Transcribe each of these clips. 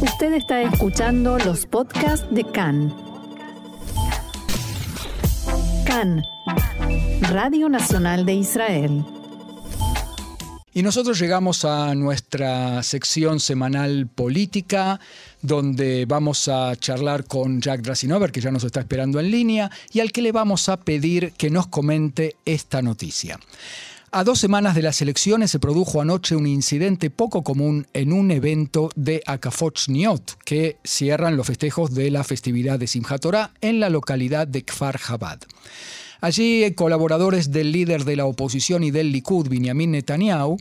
Usted está escuchando los podcasts de CAN. CAN, Radio Nacional de Israel. Y nosotros llegamos a nuestra sección semanal política, donde vamos a charlar con Jack Drasinover, que ya nos está esperando en línea, y al que le vamos a pedir que nos comente esta noticia. A dos semanas de las elecciones se produjo anoche un incidente poco común en un evento de Akafoch Niot, que cierran los festejos de la festividad de Simchat en la localidad de Kfar Chabad. Allí, colaboradores del líder de la oposición y del Likud, Benjamin Netanyahu,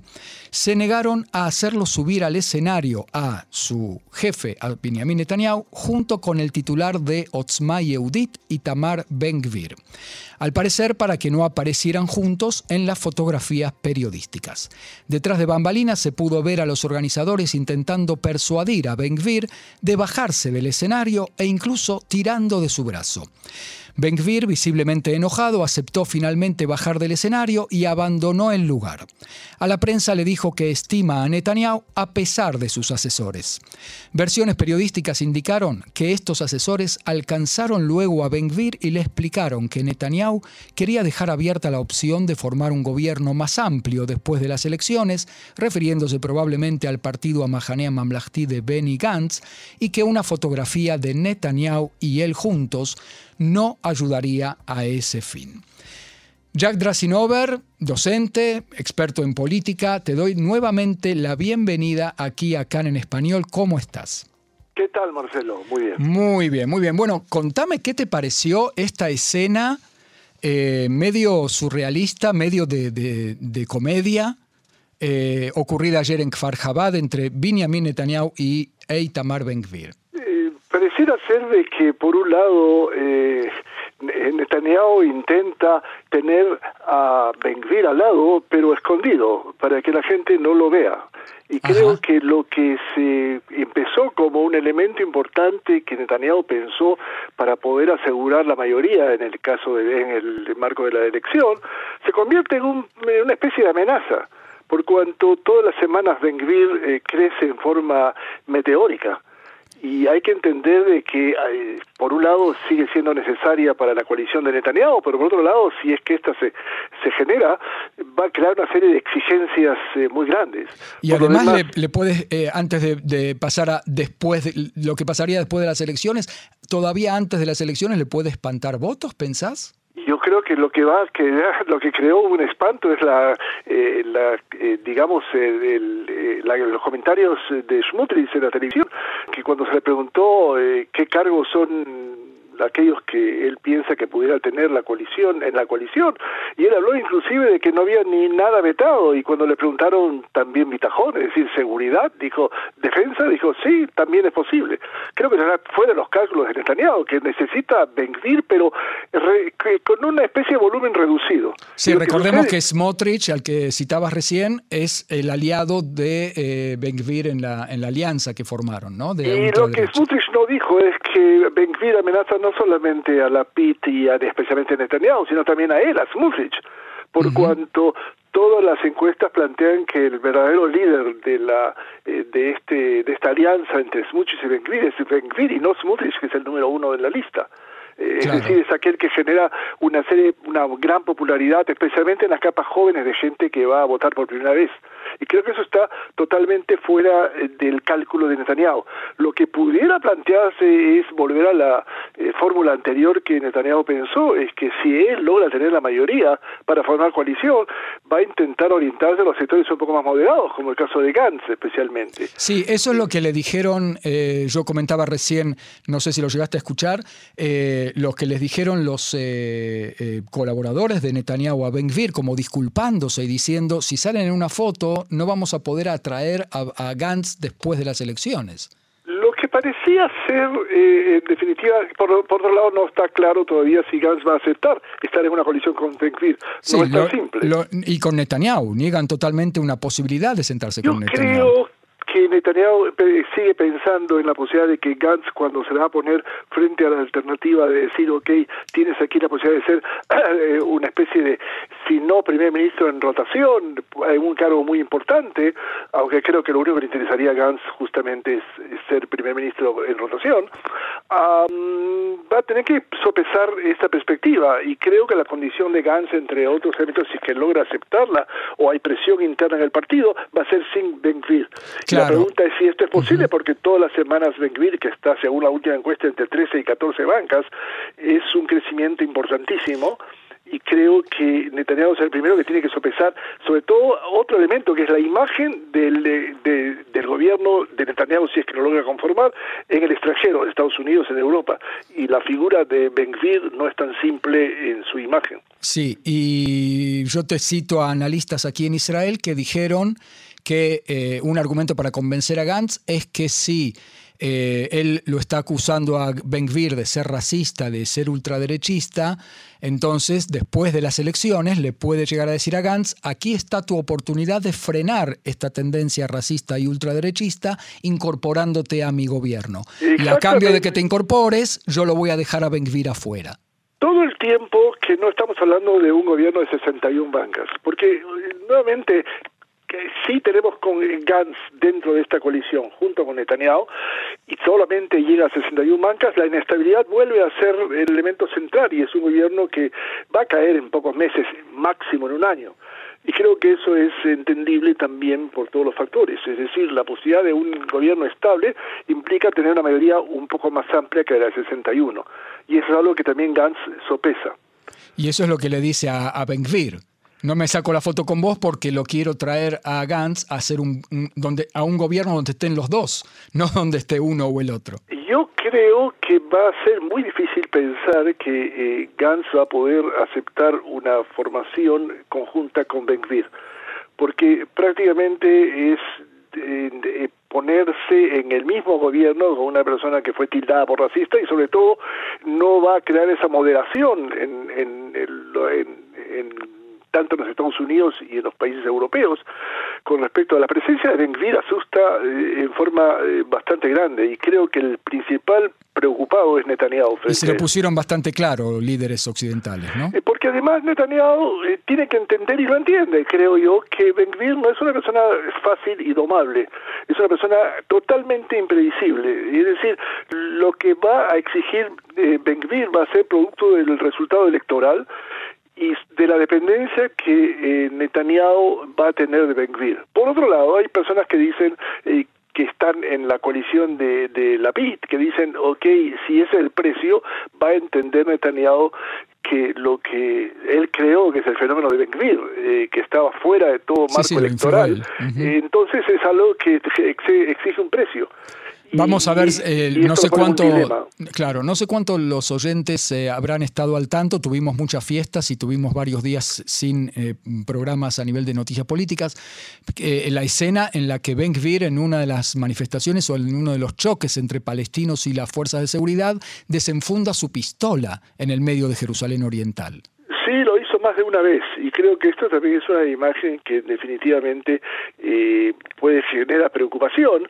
se negaron a hacerlo subir al escenario a su jefe, a Netanyahu, junto con el titular de Otzma Yehudit, Itamar Ben-Gvir. Al parecer, para que no aparecieran juntos en las fotografías periodísticas. Detrás de bambalinas se pudo ver a los organizadores intentando persuadir a Ben-Gvir de bajarse del escenario e incluso tirando de su brazo. Ben-Gvir, visiblemente enojado, aceptó finalmente bajar del escenario y abandonó el lugar. A la prensa le dijo que estima a Netanyahu a pesar de sus asesores. Versiones periodísticas indicaron que estos asesores alcanzaron luego a Ben-Gvir y le explicaron que Netanyahu quería dejar abierta la opción de formar un gobierno más amplio después de las elecciones, refiriéndose probablemente al partido Amahanea Mamlahti de Benny Gantz, y que una fotografía de Netanyahu y él juntos no ayudaría a ese fin. Jack Drasinover, docente, experto en política, te doy nuevamente la bienvenida aquí a CAN en español. ¿Cómo estás? ¿Qué tal, Marcelo? Muy bien. Muy bien, muy bien. Bueno, contame qué te pareció esta escena eh, medio surrealista, medio de, comedia, eh, ocurrida ayer en Kfar Chabad entre Benjamin Netanyahu y Eitamar Ben-Gvir. Eh, pareciera ser de que, por un lado, Netanyahu intenta tener a Ben-Gvir al lado, pero escondido, para que la gente no lo vea. Y creo que lo que se empezó como un elemento importante que Netanyahu pensó para poder asegurar la mayoría en el caso de, en el marco de la elección, se convierte en, una especie de amenaza, por cuanto todas las semanas Ben-Gvir eh, crece en forma meteórica y hay que entender de que eh, por un lado sigue siendo necesaria para la coalición de Netanyahu, pero por otro lado, si es que esta se, se genera, va a crear una serie de exigencias eh, muy grandes. Y además le, puedes, eh, antes de, de, pasar a después, de, lo que pasaría después de las elecciones, todavía antes de las elecciones le puede espantar votos, ¿pensás? Que lo que va, que lo que creó un espanto es la, eh, la eh, digamos, eh, el, los comentarios de Schmutrich en la televisión, que cuando se le preguntó qué cargos son aquellos que él piensa que pudiera tener la coalición en la coalición y él habló inclusive de que no había ni nada vetado y cuando le preguntaron también bitajón, es decir, seguridad, dijo defensa, dijo sí, también es posible. Creo que fue de los cálculos de Netanyahu que necesita venir pero con una especie de volumen reducido. Sí, recordemos que, Smotrich, al que citabas recién, es el aliado de eh, en la, en la alianza que formaron, ¿no? y lo que Smotrich no dijo es que ben amenaza no solamente a la PIT y a, especialmente a Netanyahu, sino también a él, a Smutrich, por cuanto todas las encuestas plantean que el verdadero líder de la eh, de este de esta alianza entre Smutrich y Ben es Ben y no Smutrich, que es el número uno en la lista. Eh, es decir, es aquel que genera una serie, una gran popularidad, especialmente en las capas jóvenes de gente que va a votar por primera vez. Y creo que eso está totalmente fuera eh, del cálculo de Netanyahu. Lo que pudiera plantearse es volver a la eh, fórmula anterior que Netanyahu pensó, es que si él logra tener la mayoría para formar coalición, va a intentar orientarse a los sectores un poco más moderados, como el caso de Gantz especialmente. Sí, eso es lo que le dijeron, eh, yo comentaba recién, no sé si lo llegaste a escuchar, los que les dijeron los colaboradores de Netanyahu a Ben Gvir, como disculpándose y diciendo, si salen en una foto, no vamos a poder atraer a, Gantz después de las elecciones. Lo que parecía ser, eh, en definitiva, por, otro lado no está claro todavía si Gantz va a aceptar estar en una coalición con Ben-Gvir. No es tan simple. y con Netanyahu, niegan totalmente una posibilidad de sentarse con Netanyahu. Creo que Netanyahu sigue pensando en la posibilidad de que Gantz, cuando se va a poner frente a la alternativa de decir, ok, tienes aquí la posibilidad de ser eh, una especie de, si no primer ministro en rotación, en un cargo muy importante, aunque creo que lo único que le interesaría a Gantz justamente es, ser primer ministro en rotación, va a tener que sopesar esta perspectiva y creo que la condición de Gantz, entre otros elementos, si es que logra aceptarla o hay presión interna en el partido, va a ser sin Ben-Gvir. La pregunta es si esto es posible porque todas las semanas Ben-Gvir, que está según la última encuesta entre 13 y 14 bancas, es un crecimiento importantísimo y creo que Netanyahu es el primero que tiene que sopesar, sobre todo otro elemento que es la imagen del, del gobierno de Netanyahu, si es que lo logra conformar, en el extranjero, en Estados Unidos, en Europa. Y la figura de Ben Gvir no es tan simple en su imagen. Sí, y yo te cito a analistas aquí en Israel que dijeron que eh, un argumento para convencer a Gantz es que si eh, él lo está acusando a Ben Gvir de ser racista, de ser ultraderechista, entonces después de las elecciones le puede llegar a decir a Gantz, aquí está tu oportunidad de frenar esta tendencia racista y ultraderechista incorporándote a mi gobierno. Y a cambio de que te incorpores, yo lo voy a dejar a Ben Gvir afuera todo el tiempo que no estamos hablando de un gobierno de 61 bancas, porque nuevamente sí tenemos con Gantz dentro de esta coalición, junto con Netanyahu, y solamente llega a 61 bancas, la inestabilidad vuelve a ser el elemento central y es un gobierno que va a caer en pocos meses, máximo en un año. Y creo que eso es entendible también por todos los factores. Es decir, la posibilidad de un gobierno estable implica tener una mayoría un poco más amplia que la de 61. Y eso es algo que también Gantz sopesa. Y eso es lo que le dice a, a Ben Gvir no me saco la foto con vos porque lo quiero traer a Gantz a hacer un, donde a un gobierno donde estén los dos, no donde esté uno o el otro. Yo creo que va a ser muy difícil pensar que eh, Gantz va a poder aceptar una formación conjunta con Ben Gvir, porque prácticamente es eh, ponerse en el mismo gobierno con una persona que fue tildada por racista y sobre todo no va a crear esa moderación en, en, en tanto en los Estados Unidos y en los países europeos, con respecto a la presencia de Ben asusta eh, en forma eh, bastante grande y creo que el principal preocupado es Netanyahu. Y se lo pusieron bastante claro líderes occidentales, ¿no? Eh, porque además Netanyahu tiene que entender y lo entiende, creo yo, que Ben no es una persona fácil y domable, es una persona totalmente impredecible. Es decir, lo que va a exigir Ben va a ser producto del resultado electoral y de la dependencia que eh, Netanyahu va a tener de Ben Gvir. Por otro lado, hay personas que dicen eh, que están en la coalición de, de la PIT, que dicen, ok, si ese es el precio, va a entender Netanyahu que lo que él creó, que es el fenómeno de Ben Gvir, eh, que estaba fuera de todo marco electoral, entonces es algo que exige un precio. Vamos a ver, eh, no sé cuánto, claro, no sé cuánto los oyentes eh, habrán estado al tanto. Tuvimos muchas fiestas y tuvimos varios días sin eh, programas a nivel de noticias políticas. la escena en la que Ben Gvir en una de las manifestaciones o en uno de los choques entre palestinos y las fuerzas de seguridad desenfunda su pistola en el medio de Jerusalén Oriental. Sí, lo hizo más de una vez creo que esto también es una imagen que definitivamente eh, puede generar preocupación,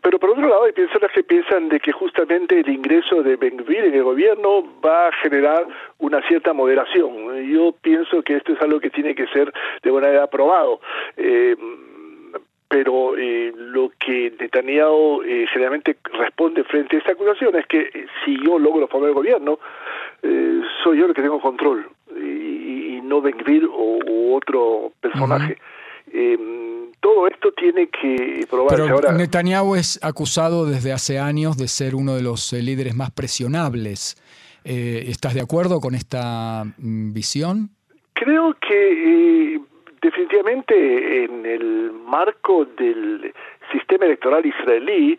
pero por otro lado hay personas que piensan de que justamente el ingreso de Ben-Gvir en el gobierno va a generar una cierta moderación. Yo pienso que esto es algo que tiene que ser de buena manera aprobado. Eh, pero eh, lo que Netanyahu eh, generalmente responde frente a esta acusación es que eh, si yo logro formar el gobierno, eh, soy yo el que tengo control y no Ben o u otro personaje. Em, todo esto tiene que probarse. Pero Ahora, Netanyahu es acusado desde hace años de ser uno de los líderes más presionables. ¿Estás de acuerdo con esta mm, visión? Creo que definitivamente en el marco del sistema electoral israelí,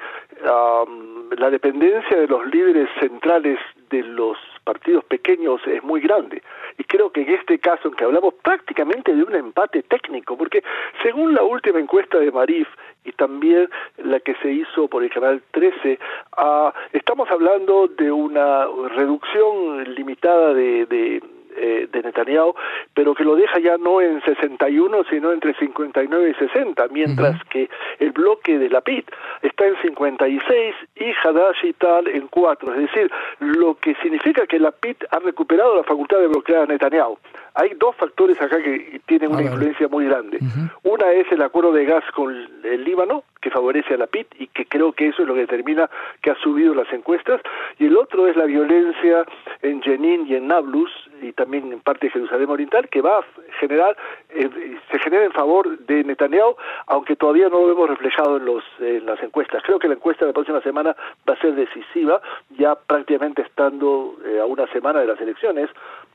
la dependencia de los líderes centrales de los partidos pequeños es muy grande. Y creo que en este caso, en que hablamos prácticamente de un empate técnico, porque según la última encuesta de Marif y también la que se hizo por el canal 13, ah, estamos hablando de una reducción limitada de, de eh, de Netanyahu, pero que lo deja ya no en 61, sino entre 59 y 60, mientras que el bloque de la PIT está en 56 y Hadash y tal en 4, es decir, lo que significa que la PIT ha recuperado la facultad de bloquear a Netanyahu. Hay dos factores acá que tienen una influencia muy grande. Una es el acuerdo de gas con el Líbano, que favorece a la PIT y que creo que eso es lo que determina que ha subido las encuestas, y el otro es la violencia en Jenin y en Nablus, y también en parte de Jerusalén Oriental, que va a generar, eh, se genera en favor de Netanyahu, aunque todavía no lo vemos reflejado en, los, en las encuestas. Creo que la encuesta de la próxima semana va a ser decisiva, ya prácticamente estando eh, a una semana de las elecciones,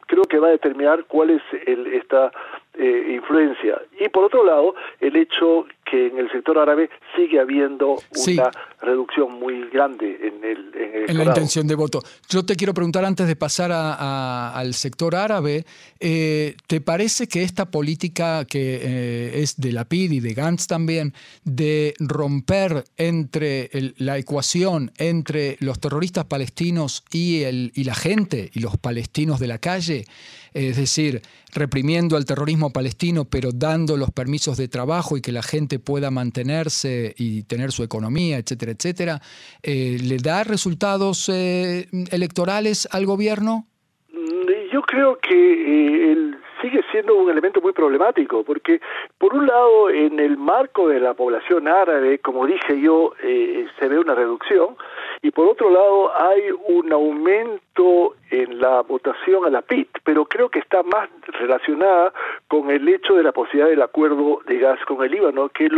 creo que va a determinar cuál es el, esta eh, influencia. Y por otro lado, el hecho que en el sector árabe sigue habiendo una reducción muy grande en el en, la intención de voto. Yo te quiero preguntar antes de pasar al sector árabe, eh, ¿te parece que esta política que eh, es de la PID y de Gantz también, de romper entre la ecuación entre los terroristas palestinos y, el, y la gente y los palestinos de la calle, es decir, reprimiendo al terrorismo palestino, pero dando los permisos de trabajo y que la gente pueda mantenerse y tener su economía, etcétera, etcétera, eh, ¿le da resultados eh, electorales al gobierno? Mm, yo creo que eh, sigue siendo un elemento muy problemático, porque por un lado, en el marco de la población árabe, como dije yo, se ve una reducción, y por otro lado hay un aumento en la votación a la PIT, pero creo que está más relacionada con el hecho de la posibilidad del acuerdo de gas con el Líbano, que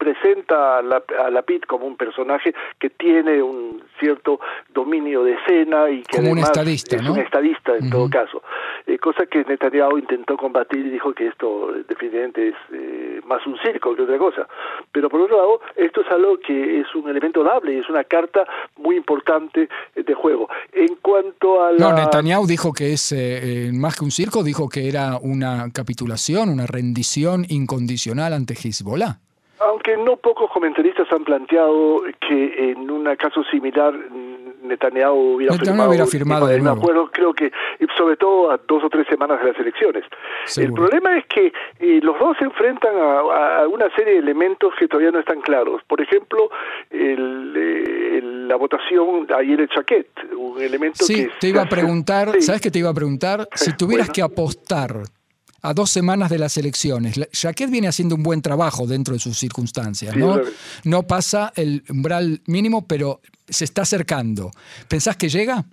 presenta a la, a PIT como un personaje que tiene un cierto dominio de escena y que como un estadista, es un estadista en todo caso, eh, cosa que Netanyahu intentó combatir y dijo que esto definitivamente es eh, más un circo que otra cosa. Pero por otro lado, esto es algo que es un elemento dable y es una carta muy importante de juego. En cuanto a la... No, Netanyahu dijo que es eh, más que un circo, dijo que era una capitulación, una rendición incondicional ante Hezbollah. Aunque no pocos comentaristas han planteado que en un caso similar Netanyahu hubiera firmado, el acuerdo, creo que sobre todo a dos o tres semanas de las elecciones. El problema es que eh, los dos se enfrentan a, una serie de elementos que todavía no están claros. Por ejemplo, el, la votación ayer el chaquet, un elemento sí, que... te iba a preguntar, ¿sabes qué te iba a preguntar? Si tuvieras que apostar a dos semanas de las elecciones. Jaquet viene haciendo un buen trabajo dentro de sus circunstancias, ¿no? No pasa el umbral mínimo, pero se está acercando. ¿Pensás que llega?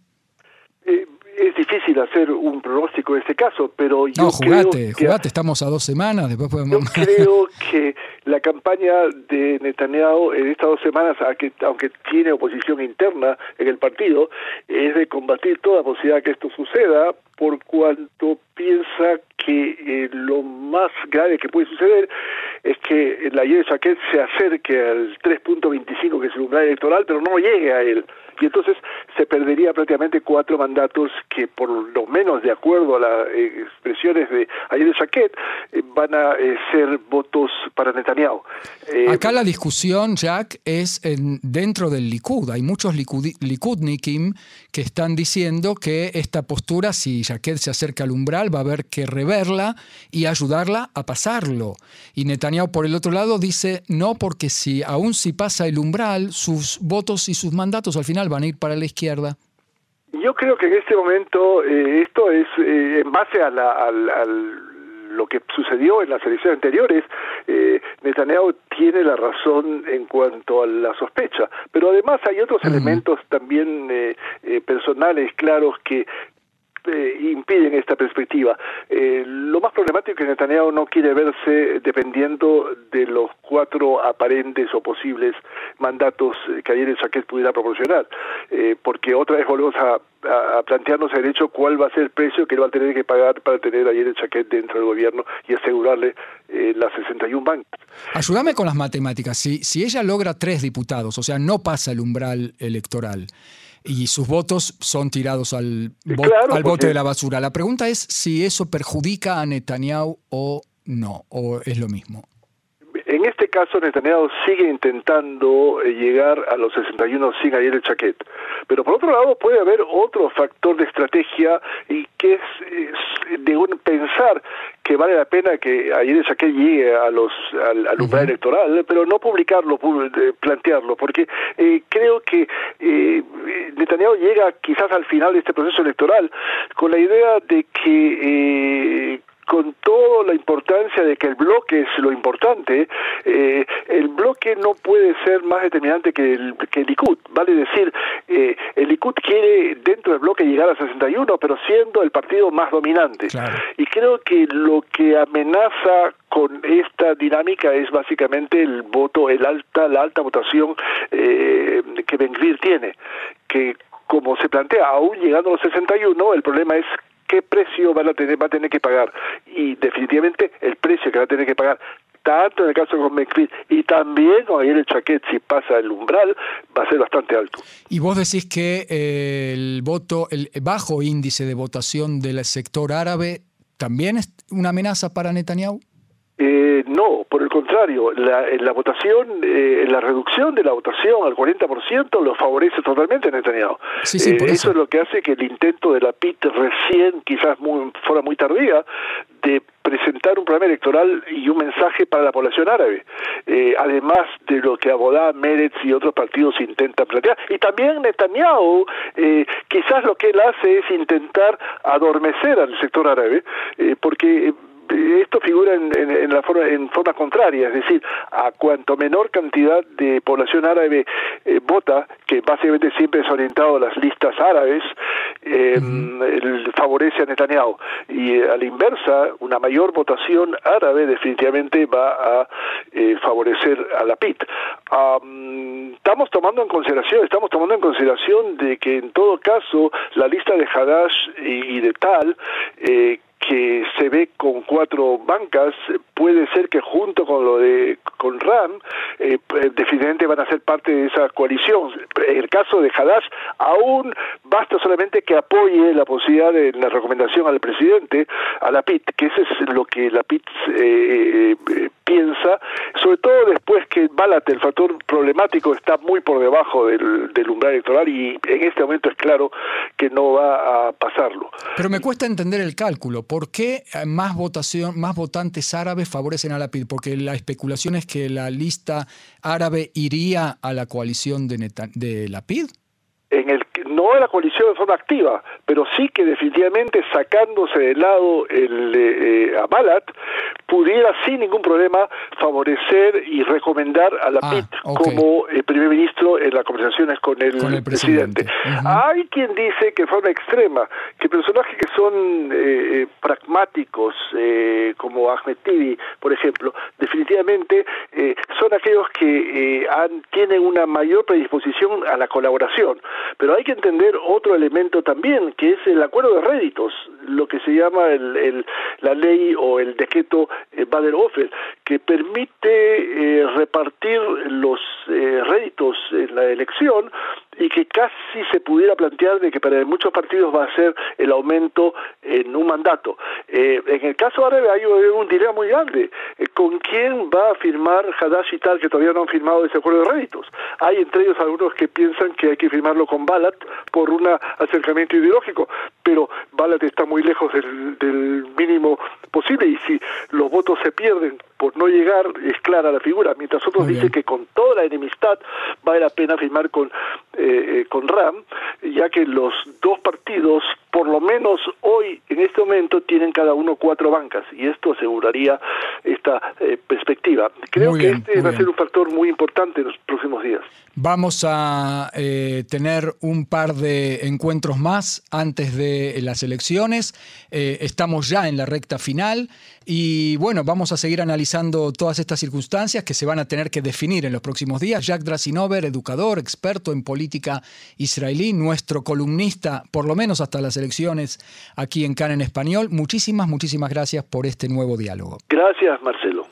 Eh, es difícil hacer un pronóstico en este caso, pero yo no, jugate, jugate, estamos a dos semanas, después podemos... Yo creo que la campaña de Netanyahu en estas dos semanas, aunque tiene oposición interna en el partido, es de combatir toda posibilidad que esto suceda, por cuanto piensa que eh, lo más grave que puede suceder es que la Chaquet se acerque al 3.25 que es el umbral electoral, pero no llegue a él. Y entonces se perdería prácticamente cuatro mandatos que, por lo menos de acuerdo a las eh, expresiones de ayer de Chaquet, eh, van a ser votos para Netanyahu. Acá la discusión, Jack, es en, dentro del Likud. Hay muchos Likudnikim que están diciendo que esta postura, si Jaquet se acerca al umbral, va a haber que reverla y ayudarla a pasarlo. Y Netanyahu, por el otro lado, dice no, porque si aún si pasa el umbral, sus votos y sus mandatos al final van a ir para la izquierda. Yo creo que en este momento eh, esto es eh, en base a, lo que sucedió en las elecciones anteriores, eh, Netanyahu tiene la razón en cuanto a la sospecha, pero además hay otros elementos también personales claros que eh, impiden esta perspectiva. Eh, lo más problemático es que Netanyahu no quiere verse dependiendo de los cuatro aparentes o posibles mandatos que ayer el Chaquet pudiera proporcionar, eh, porque otra vez volvemos a, plantearnos el hecho cuál va a ser el precio que él va a tener que pagar para tener ayer el Chaquet dentro del gobierno y asegurarle las 61 bancas. Ayúdame con las matemáticas. Si, si ella logra tres diputados, o sea, no pasa el umbral electoral, y sus votos son tirados al, al bote de la basura. La pregunta es si eso perjudica a Netanyahu o no, o es lo mismo. En este caso, Netanyahu sigue intentando eh, llegar a los 61 sin ayer el chaquet. Pero por otro lado, puede haber otro factor de estrategia y que es, de un pensar que vale la pena que ayer el chaquet llegue a los, al, umbral electoral, pero no publicarlo, plantearlo, porque eh, creo que eh, Netanyahu llega quizás al final de este proceso electoral con la idea de que con toda la importancia de que el bloque es lo importante, eh, el bloque no puede ser más determinante que el, que el Likud. Vale decir, eh, el Likud quiere dentro del bloque llegar a 61, pero siendo el partido más dominante. Y creo que lo que amenaza con esta dinámica es básicamente el voto, el alta, la alta votación eh, que Benvir tiene, que como se plantea, aún llegando a los 61, el problema es qué precio van a tener, va a tener que pagar. Y definitivamente el precio que va a tener que pagar tanto en el caso con Benvir y también con el Chaquet, si pasa el umbral, va a ser bastante alto. Y vos decís que eh, el voto, el bajo índice de votación del sector árabe, ¿también es una amenaza para Netanyahu? Eh, no, por el contrario, la, la votación, eh, la reducción de la votación al 40% lo favorece totalmente a Netanyahu. Eh, eso. es lo que hace que el intento de la PIT recién, quizás muy, fuera muy tardía, de presentar un programa electoral y un mensaje para la población árabe, eh, además de lo que Abodá, Meretz y otros partidos intentan plantear. Y también Netanyahu, eh, quizás lo que él hace es intentar adormecer al sector árabe, eh, porque esto figura en, la forma, en forma contraria, es decir, a cuanto menor cantidad de población árabe eh, vota, que básicamente siempre es orientado a las listas árabes, eh, favorece a Netanyahu. Y eh, a la inversa, una mayor votación árabe definitivamente va a favorecer a la PIT. estamos tomando en consideración, estamos tomando en consideración de que en todo caso la lista de Hadash y, y de Tal que se ve con cuatro bancas, puede ser que junto con lo de con RAM, eh, eh, definitivamente van a ser parte de esa coalición. En el caso de Hadash, aún basta solamente que apoye la posibilidad de la recomendación al presidente, a la PIT, que eso es lo que la PIT eh, eh, piensa, sobre todo después que Balat, el factor problemático, está muy por debajo del, del umbral electoral y en este momento es claro que no va a pasarlo. Pero me cuesta entender el cálculo. ¿Por qué más votación, más votantes árabes favorecen a la PID? Porque la especulación es que la lista árabe iría a la coalición de, de la PID en el no en la coalición de forma activa, pero sí que definitivamente sacándose de lado el eh, a Balat pudiera sin ningún problema favorecer y recomendar a la ah, PIT como eh, primer ministro en las conversaciones con el, presidente. Hay quien dice que de forma extrema que personajes que son eh, pragmáticos como Ahmed Tibi, por ejemplo, definitivamente son aquellos que han, tienen una mayor predisposición a la colaboración. Pero hay que entender otro elemento también, que es el acuerdo de réditos, lo que se llama el, la ley o el decreto eh, Bader-Hofer, que permite eh, repartir los eh, réditos en la elección y que casi se pudiera plantear de que para muchos partidos va a ser el aumento en un mandato. Eh, en el caso árabe hay un dilema muy grande. Eh, ¿Con quién va a firmar Hadash y tal que todavía no han firmado ese acuerdo de réditos? Hay entre ellos algunos que piensan que hay que firmarlo con Balat por un acercamiento ideológico, pero Balat está muy lejos del, del mínimo posible y si los votos se pierden por no llegar es clara la figura, mientras otros dicen que con toda la enemistad vale la pena firmar con, eh, eh, con RAM, ya que los dos partidos, por lo menos hoy, en este momento, tienen cada uno cuatro bancas, y esto aseguraría esta eh, perspectiva. Creo que este va a ser un factor muy importante en los próximos días. Vamos a tener un par de encuentros más antes de las elecciones. estamos ya en la recta final y bueno, vamos a seguir analizando todas estas circunstancias que se van a tener que definir en los próximos días. Jack Drasinover, educador, experto en política israelí, nuestro columnista, por lo menos hasta las elecciones aquí en CAN en español. Muchísimas, muchísimas gracias por este nuevo diálogo. Gracias, Marcelo.